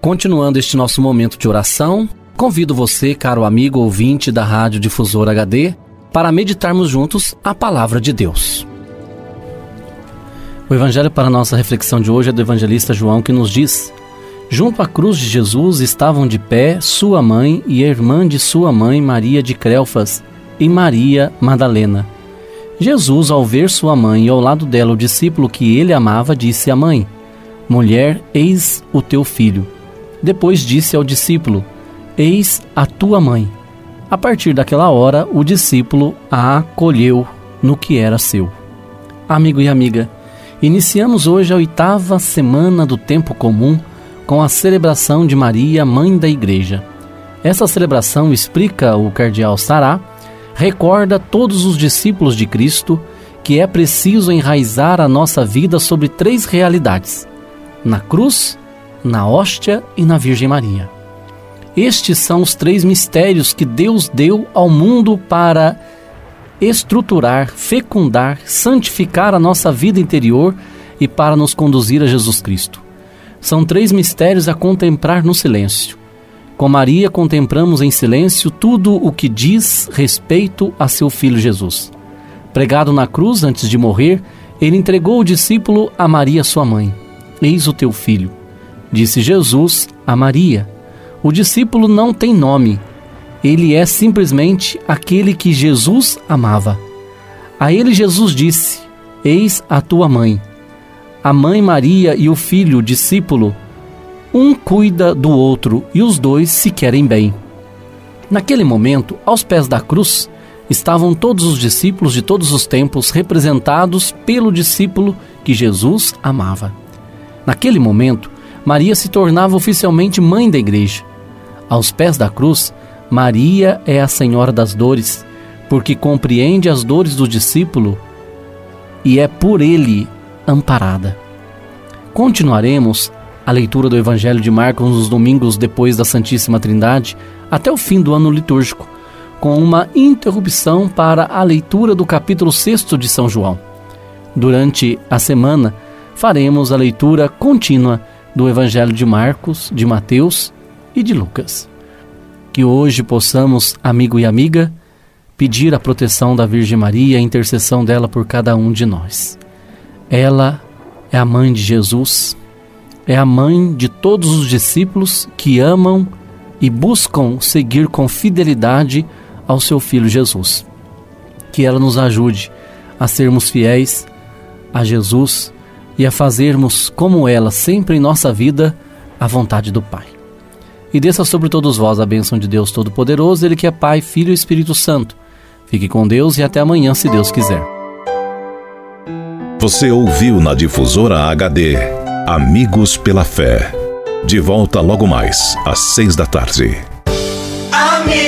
Continuando este nosso momento de oração, convido você, caro amigo ouvinte da Rádio Difusor HD, para meditarmos juntos a palavra de Deus. O evangelho para nossa reflexão de hoje é do evangelista João que nos diz: Junto à cruz de Jesus estavam de pé sua mãe e a irmã de sua mãe, Maria de Crelfas, e Maria Madalena. Jesus, ao ver sua mãe e ao lado dela o discípulo que ele amava, disse à mãe: Mulher, eis o teu filho. Depois disse ao discípulo: Eis a tua mãe. A partir daquela hora, o discípulo a acolheu no que era seu. Amigo e amiga, iniciamos hoje a oitava semana do tempo comum com a celebração de Maria, mãe da Igreja. Essa celebração, explica o cardeal Sará, recorda todos os discípulos de Cristo que é preciso enraizar a nossa vida sobre três realidades: na cruz, na hóstia e na Virgem Maria. Estes são os três mistérios que Deus deu ao mundo para estruturar, fecundar, santificar a nossa vida interior e para nos conduzir a Jesus Cristo. São três mistérios a contemplar no silêncio. Com Maria contemplamos em silêncio tudo o que diz respeito a seu filho Jesus. Pregado na cruz antes de morrer, ele entregou o discípulo a Maria, sua mãe. Eis o teu filho. Disse Jesus a Maria: O discípulo não tem nome, ele é simplesmente aquele que Jesus amava. A ele Jesus disse: Eis a tua mãe. A mãe Maria e o filho, discípulo, um cuida do outro e os dois se querem bem. Naquele momento, aos pés da cruz, estavam todos os discípulos de todos os tempos representados pelo discípulo que Jesus amava. Naquele momento, Maria se tornava oficialmente mãe da igreja. Aos pés da cruz, Maria é a Senhora das dores, porque compreende as dores do discípulo e é por ele amparada. Continuaremos a leitura do Evangelho de Marcos nos domingos depois da Santíssima Trindade até o fim do ano litúrgico, com uma interrupção para a leitura do capítulo 6 de São João. Durante a semana, faremos a leitura contínua do Evangelho de Marcos, de Mateus e de Lucas. Que hoje possamos, amigo e amiga, pedir a proteção da Virgem Maria, a intercessão dela por cada um de nós. Ela é a mãe de Jesus, é a mãe de todos os discípulos que amam e buscam seguir com fidelidade ao seu filho Jesus. Que ela nos ajude a sermos fiéis a Jesus e a fazermos como ela sempre em nossa vida a vontade do Pai. E desça sobre todos vós a bênção de Deus Todo-Poderoso, Ele que é Pai, Filho e Espírito Santo. Fique com Deus e até amanhã, se Deus quiser. Você ouviu na difusora HD Amigos pela Fé. De volta logo mais, às seis da tarde. Amigos,